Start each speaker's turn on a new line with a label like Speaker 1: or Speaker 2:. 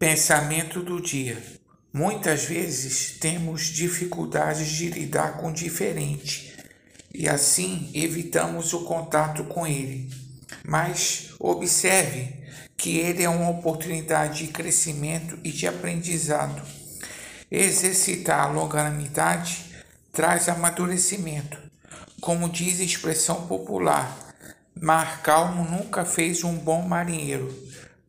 Speaker 1: Pensamento do dia. Muitas vezes temos dificuldades de lidar com o diferente e assim evitamos o contato com ele. Mas observe que ele é uma oportunidade de crescimento e de aprendizado. Exercitar a longanimidade traz amadurecimento. Como diz a expressão popular, mar calmo nunca fez um bom marinheiro.